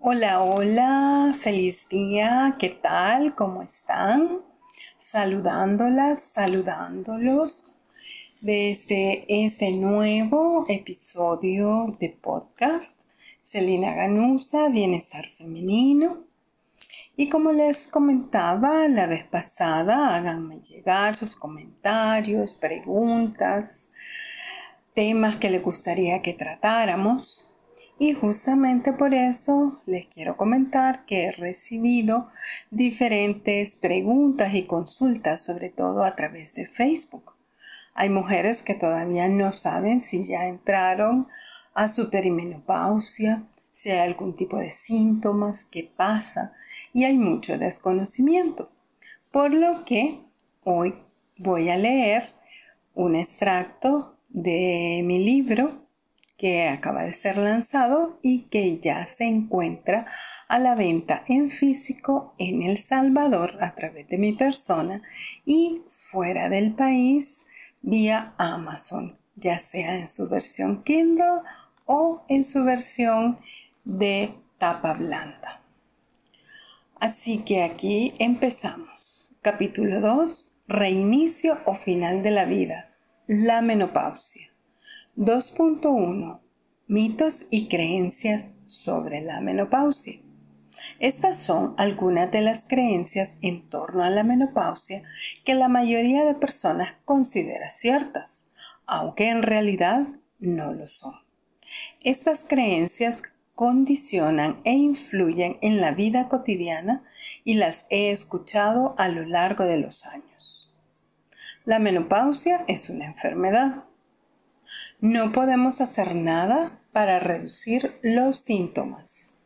Hola, hola, feliz día, ¿qué tal? ¿Cómo están? Saludándolas, saludándolos desde este nuevo episodio de podcast. Celina Ganusa, Bienestar Femenino. Y como les comentaba la vez pasada, háganme llegar sus comentarios, preguntas, temas que les gustaría que tratáramos. Y justamente por eso les quiero comentar que he recibido diferentes preguntas y consultas, sobre todo a través de Facebook. Hay mujeres que todavía no saben si ya entraron a su perimenopausia, si hay algún tipo de síntomas, qué pasa, y hay mucho desconocimiento. Por lo que hoy voy a leer un extracto de mi libro que acaba de ser lanzado y que ya se encuentra a la venta en físico en El Salvador a través de mi persona y fuera del país vía Amazon, ya sea en su versión Kindle o en su versión de tapa blanda. Así que aquí empezamos. Capítulo 2. Reinicio o final de la vida. La menopausia. 2.1 Mitos y creencias sobre la menopausia. Estas son algunas de las creencias en torno a la menopausia que la mayoría de personas considera ciertas, aunque en realidad no lo son. Estas creencias condicionan e influyen en la vida cotidiana y las he escuchado a lo largo de los años. La menopausia es una enfermedad no podemos hacer nada para reducir los síntomas.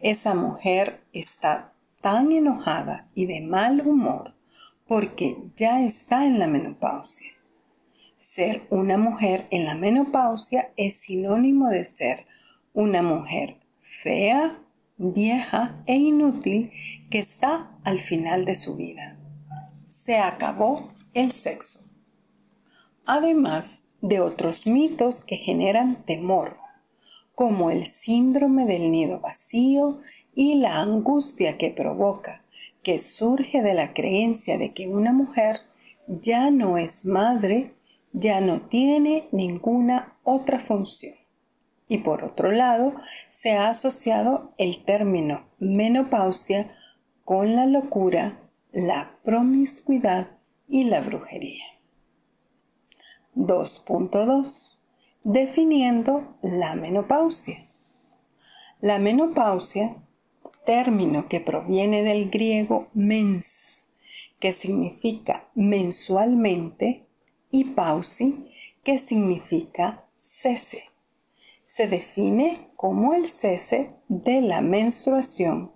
Esa mujer está tan enojada y de mal humor porque ya está en la menopausia. Ser una mujer en la menopausia es sinónimo de ser una mujer fea, vieja e inútil que está al final de su vida. Se acabó el sexo. Además, de otros mitos que generan temor, como el síndrome del nido vacío y la angustia que provoca, que surge de la creencia de que una mujer ya no es madre, ya no tiene ninguna otra función. Y por otro lado, se ha asociado el término menopausia con la locura, la promiscuidad y la brujería. 2.2. Definiendo la menopausia. La menopausia, término que proviene del griego mens, que significa mensualmente, y pausi, que significa cese. Se define como el cese de la menstruación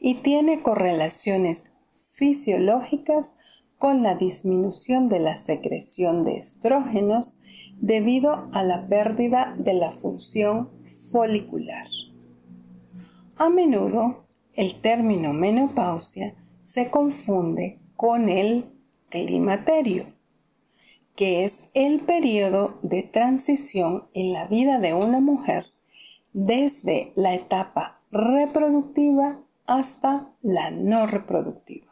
y tiene correlaciones fisiológicas con la disminución de la secreción de estrógenos debido a la pérdida de la función folicular. A menudo el término menopausia se confunde con el climaterio, que es el periodo de transición en la vida de una mujer desde la etapa reproductiva hasta la no reproductiva.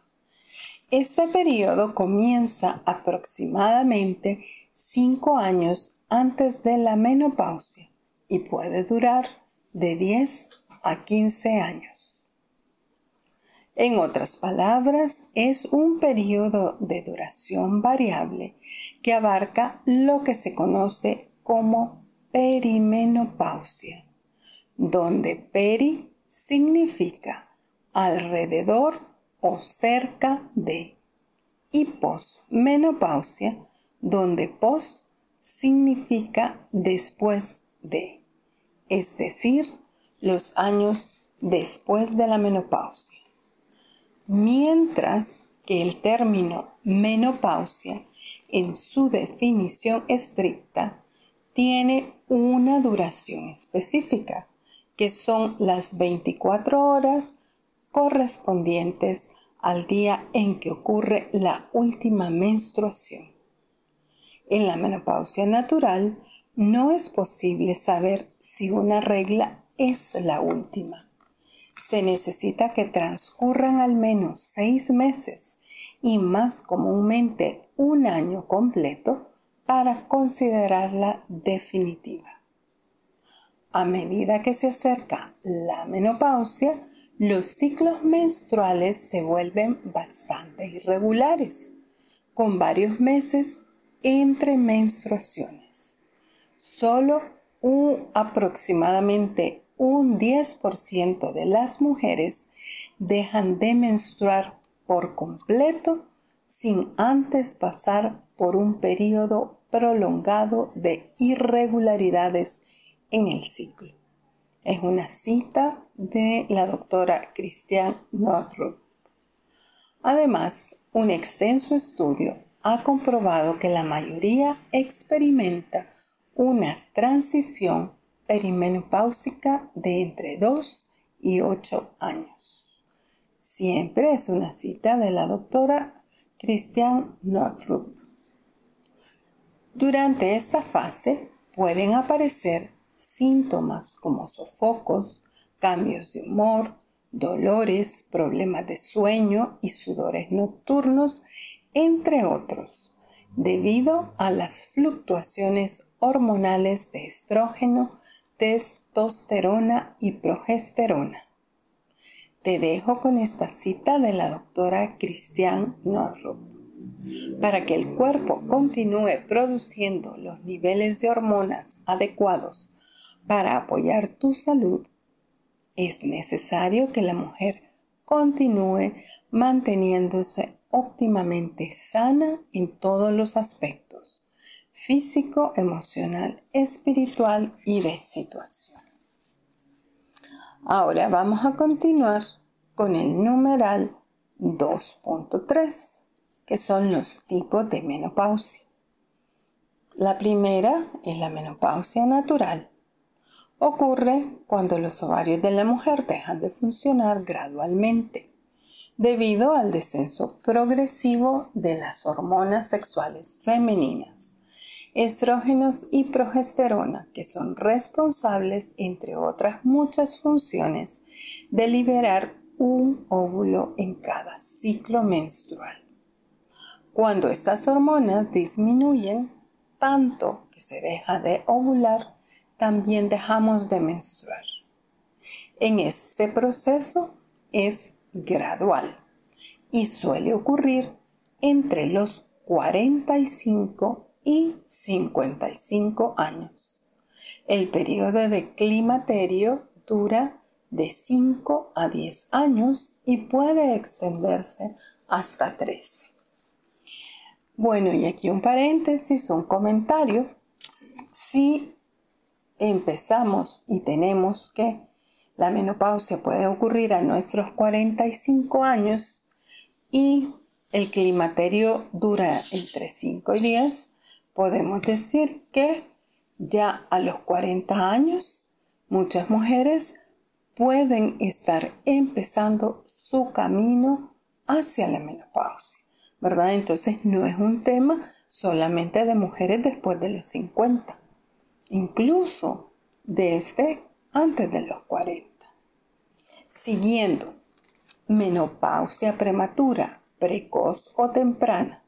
Este periodo comienza aproximadamente 5 años antes de la menopausia y puede durar de 10 a 15 años. En otras palabras, es un periodo de duración variable que abarca lo que se conoce como perimenopausia, donde peri significa alrededor o cerca de y posmenopausia, donde pos significa después de, es decir, los años después de la menopausia. Mientras que el término menopausia, en su definición estricta, tiene una duración específica, que son las 24 horas correspondientes al día en que ocurre la última menstruación. En la menopausia natural no es posible saber si una regla es la última. se necesita que transcurran al menos seis meses y más comúnmente un año completo para considerarla definitiva. A medida que se acerca la menopausia, los ciclos menstruales se vuelven bastante irregulares, con varios meses entre menstruaciones. Solo un, aproximadamente un 10% de las mujeres dejan de menstruar por completo sin antes pasar por un periodo prolongado de irregularidades en el ciclo. Es una cita de la doctora Christian Northrup. Además, un extenso estudio ha comprobado que la mayoría experimenta una transición perimenopáusica de entre 2 y 8 años. Siempre es una cita de la doctora Christian Northrup. Durante esta fase pueden aparecer síntomas como sofocos, cambios de humor, dolores, problemas de sueño y sudores nocturnos, entre otros, debido a las fluctuaciones hormonales de estrógeno, testosterona y progesterona. Te dejo con esta cita de la doctora Christian Norrup. Para que el cuerpo continúe produciendo los niveles de hormonas adecuados para apoyar tu salud, es necesario que la mujer continúe manteniéndose óptimamente sana en todos los aspectos, físico, emocional, espiritual y de situación. Ahora vamos a continuar con el numeral 2.3, que son los tipos de menopausia. La primera es la menopausia natural. Ocurre cuando los ovarios de la mujer dejan de funcionar gradualmente debido al descenso progresivo de las hormonas sexuales femeninas estrógenos y progesterona, que son responsables, entre otras muchas funciones, de liberar un óvulo en cada ciclo menstrual. Cuando estas hormonas disminuyen tanto que se deja de ovular, también dejamos de menstruar. En este proceso es gradual y suele ocurrir entre los 45 y 55 años. El periodo de climaterio dura de 5 a 10 años y puede extenderse hasta 13. Bueno, y aquí un paréntesis, un comentario. Empezamos y tenemos que la menopausia puede ocurrir a nuestros 45 años y el climaterio dura entre 5 y 10, podemos decir que ya a los 40 años muchas mujeres pueden estar empezando su camino hacia la menopausia, ¿verdad? Entonces no es un tema solamente de mujeres después de los 50, incluso desde antes de los 40. Siguiendo, menopausia prematura, precoz o temprana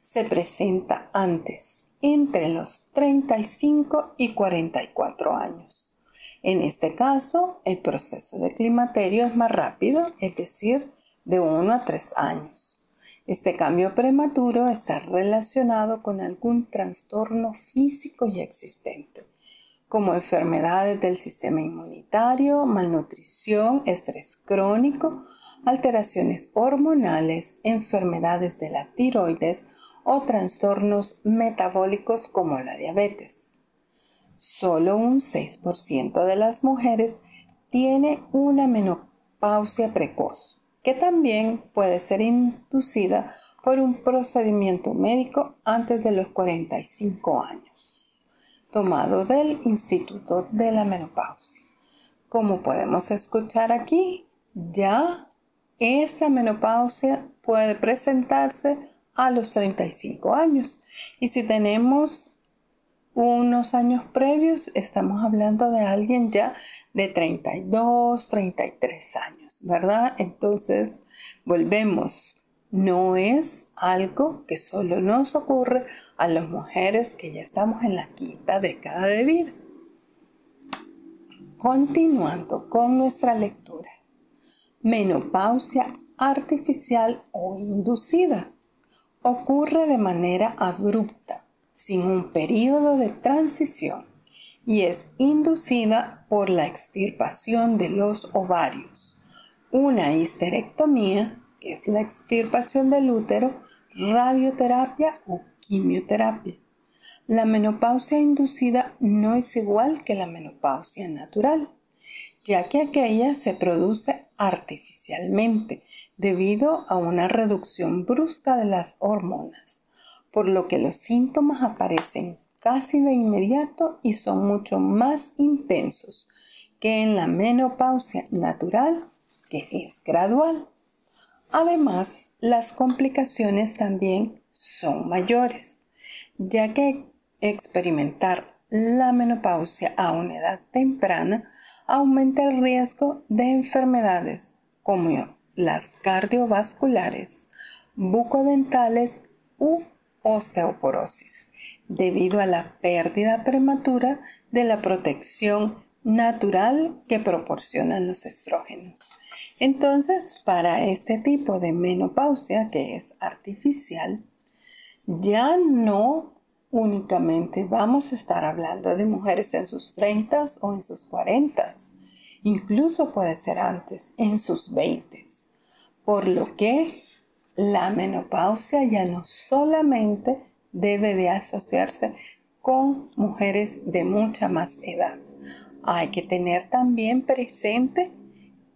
se presenta antes, entre los 35 y 44 años. En este caso, el proceso de climaterio es más rápido, es decir, de 1 a 3 años. Este cambio prematuro está relacionado con algún trastorno físico ya existente, como enfermedades del sistema inmunitario, malnutrición, estrés crónico, alteraciones hormonales, enfermedades de la tiroides o trastornos metabólicos como la diabetes. Solo un 6% de las mujeres tiene una menopausia precoz, que también puede ser inducida por un procedimiento médico antes de los 45 años, tomado del Instituto de la Menopausia. Como podemos escuchar aquí, ya esta menopausia puede presentarse a los 35 años. Y si tenemos unos años previos, estamos hablando de alguien ya de 32, 33 años, ¿verdad? Entonces, volvemos. No es algo que solo nos ocurre a las mujeres que ya estamos en la quinta década de vida. Continuando con nuestra lectura. Menopausia artificial o inducida. Ocurre de manera abrupta sin un periodo de transición y es inducida por la extirpación de los ovarios, una histerectomía, que es la extirpación del útero, radioterapia o quimioterapia. La menopausia inducida no es igual que la menopausia natural, ya que aquella se produce artificialmente debido a una reducción brusca de las hormonas por lo que los síntomas aparecen casi de inmediato y son mucho más intensos que en la menopausia natural, es gradual. Además, las complicaciones también son mayores, ya que experimentar la menopausia a una edad temprana aumenta el riesgo de enfermedades como las cardiovasculares, bucodentales u osteoporosis, debido a la pérdida prematura de la protección natural que proporcionan los estrógenos. Entonces, para este tipo de menopausia, que es artificial, ya no únicamente vamos a estar hablando de mujeres en sus 30 o en sus 40, incluso puede ser antes, en sus 20, por lo que la menopausia ya no solamente debe de asociarse con mujeres de mucha más edad. Hay que tener también presente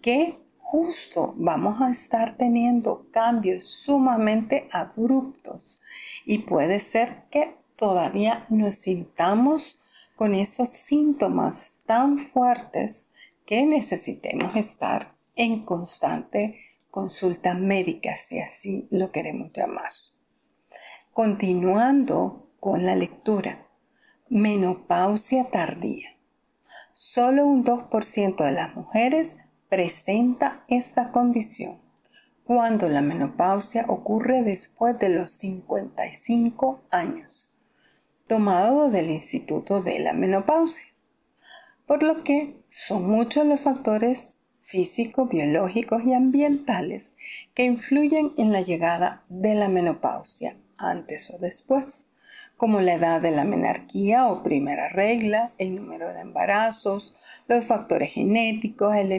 que justo vamos a estar teniendo cambios sumamente abruptos y puede ser que todavía nos sintamos con esos síntomas tan fuertes que necesitemos estar en constante consulta médica, si así lo queremos llamar. Continuando con la lectura. Menopausia tardía. Solo un 2% de las mujeres presenta esta condición cuando la menopausia ocurre después de los 55 años, tomado del Instituto de la Menopausia, por lo que son muchos los factores físicos, biológicos y ambientales que influyen en la llegada de la menopausia antes o después, como la edad de la menarquía o primera regla, el número de embarazos, los factores genéticos, el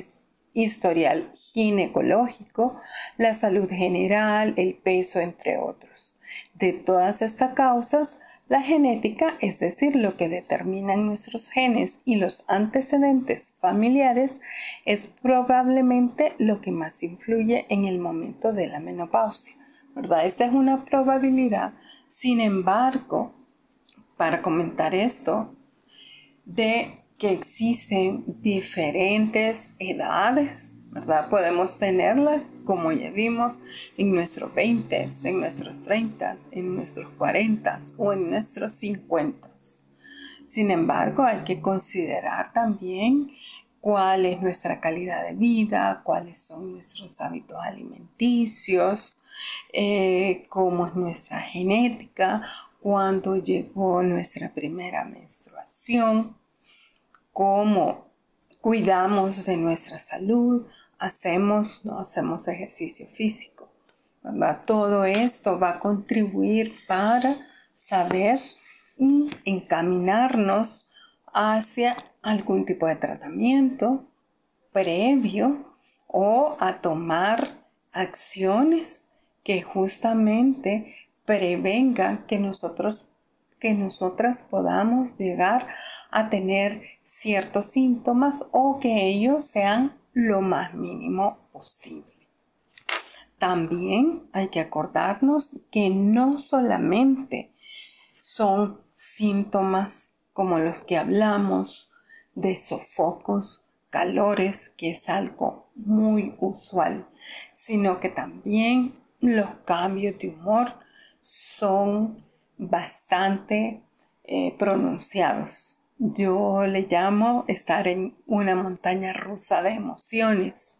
historial ginecológico, la salud general, el peso, entre otros. De todas estas causas, la genética, es decir, lo que determinan nuestros genes y los antecedentes familiares, es probablemente lo que más influye en el momento de la menopausia. ¿verdad? Esta es una probabilidad. Sin embargo, para comentar esto, de que existen diferentes edades ¿verdad? Podemos tenerla, como ya vimos, en nuestros 20, en nuestros 30, en nuestros 40 o en nuestros 50. Sin embargo, hay que considerar también cuál es nuestra calidad de vida, cuáles son nuestros hábitos alimenticios, eh, cómo es nuestra genética, cuándo llegó nuestra primera menstruación, cómo cuidamos de nuestra salud, hacemos, no hacemos ejercicio físico. Todo esto va a contribuir para saber y encaminarnos hacia algún tipo de tratamiento previo o a tomar acciones que justamente prevengan que nosotros que nosotras podamos llegar a tener ciertos síntomas o que ellos sean lo más mínimo posible. También hay que acordarnos que no solamente son síntomas como los que hablamos de sofocos, calores, que es algo muy usual, sino que también los cambios de humor son bastante eh, pronunciados. Yo le llamo estar en una montaña rusa de emociones.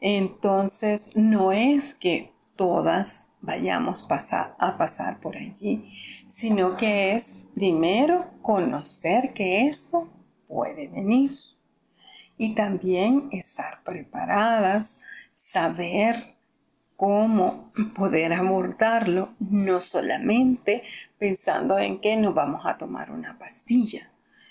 Entonces, no es que todas vayamos a pasar por allí, sino que es primero conocer que esto puede venir y también estar preparadas, saber cómo poder abordarlo, no solamente pensando en que nos vamos a tomar una pastilla,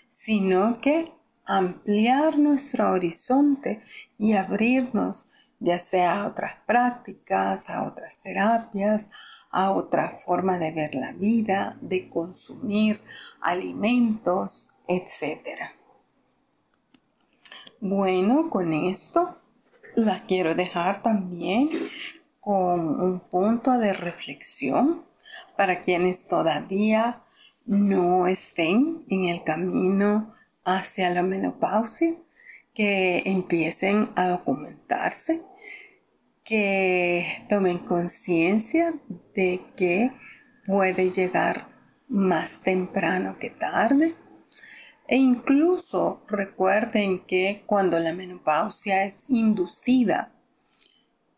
sino que ampliar nuestro horizonte y abrirnos ya sea a otras prácticas, a otras terapias, a otra forma de ver la vida, de consumir alimentos, etc. Bueno, con esto la quiero dejar también con un punto de reflexión para quienes todavía no estén en el camino hacia la menopausia, que empiecen a documentarse, que tomen conciencia de que puede llegar más temprano que tarde. E incluso recuerden que cuando la menopausia es inducida,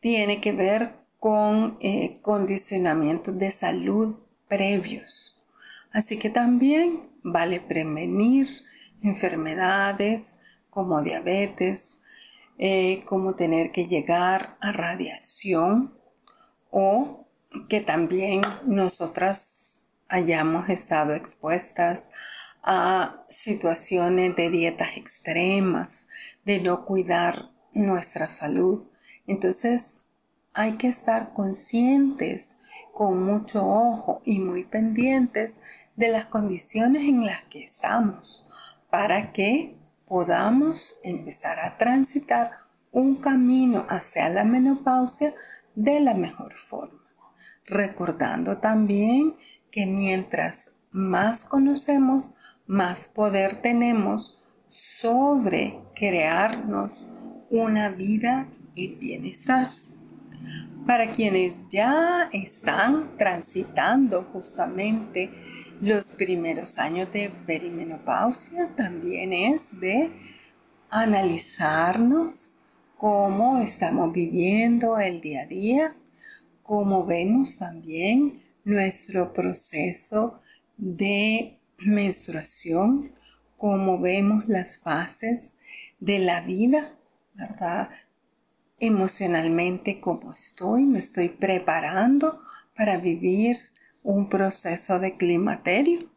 tiene que ver con eh, condicionamientos de salud previos. Así que también vale prevenir enfermedades como diabetes, eh, como tener que llegar a radiación o que también nosotras hayamos estado expuestas a situaciones de dietas extremas, de no cuidar nuestra salud. Entonces hay que estar conscientes con mucho ojo y muy pendientes de las condiciones en las que estamos para que podamos empezar a transitar un camino hacia la menopausia de la mejor forma. Recordando también que mientras más conocemos, más poder tenemos sobre crearnos una vida en bienestar. Para quienes ya están transitando justamente los primeros años de perimenopausia también es de analizarnos cómo estamos viviendo el día a día, cómo vemos también nuestro proceso de menstruación, cómo vemos las fases de la vida, ¿verdad? Emocionalmente, cómo estoy, me estoy preparando para vivir un proceso de climaterio.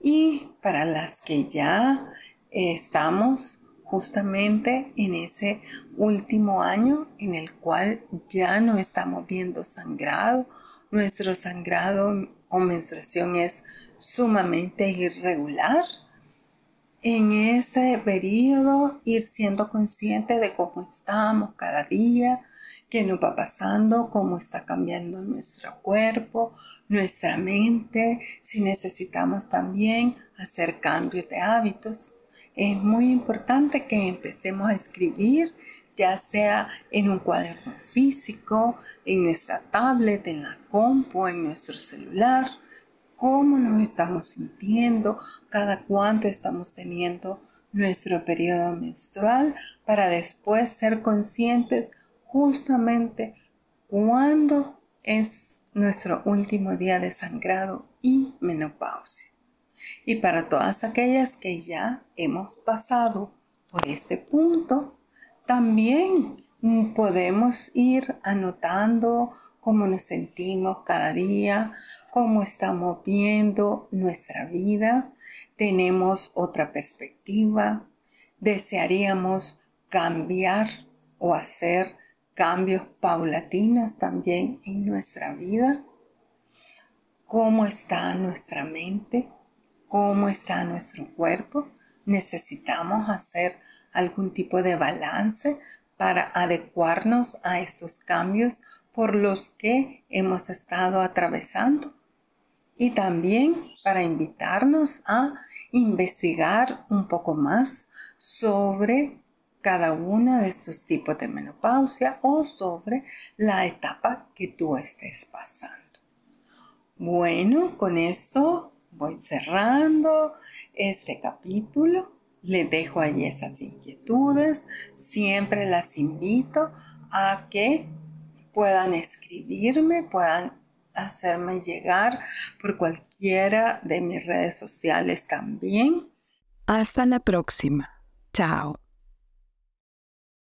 Y para las que ya estamos justamente en ese último año en el cual ya no estamos viendo sangrado, nuestro sangrado o menstruación es sumamente irregular. En este periodo ir siendo consciente de cómo estamos cada día, qué nos va pasando, cómo está cambiando nuestro cuerpo, nuestra mente, si necesitamos también hacer cambios de hábitos. Es muy importante que empecemos a escribir, ya sea en un cuaderno físico, en nuestra tablet, en la compu, en nuestro celular, cómo nos estamos sintiendo, cada cuánto estamos teniendo nuestro periodo menstrual, para después ser conscientes justamente cuándo es nuestro último día de sangrado y menopausia. Y para todas aquellas que ya hemos pasado por este punto, también podemos ir anotando cómo nos sentimos cada día, cómo estamos viendo nuestra vida, tenemos otra perspectiva, desearíamos cambiar o hacer cambios paulatinos también en nuestra vida, cómo está nuestra mente, cómo está nuestro cuerpo. Necesitamos hacer algún tipo de balance para adecuarnos a estos cambios por los que hemos estado atravesando y también para invitarnos a investigar un poco más sobre cada uno de estos tipos de menopausia o sobre la etapa que tú estés pasando. Bueno, con esto voy cerrando este capítulo. Le dejo ahí esas inquietudes. Siempre las invito a que puedan escribirme, puedan hacerme llegar por cualquiera de mis redes sociales también. Hasta la próxima. Chao.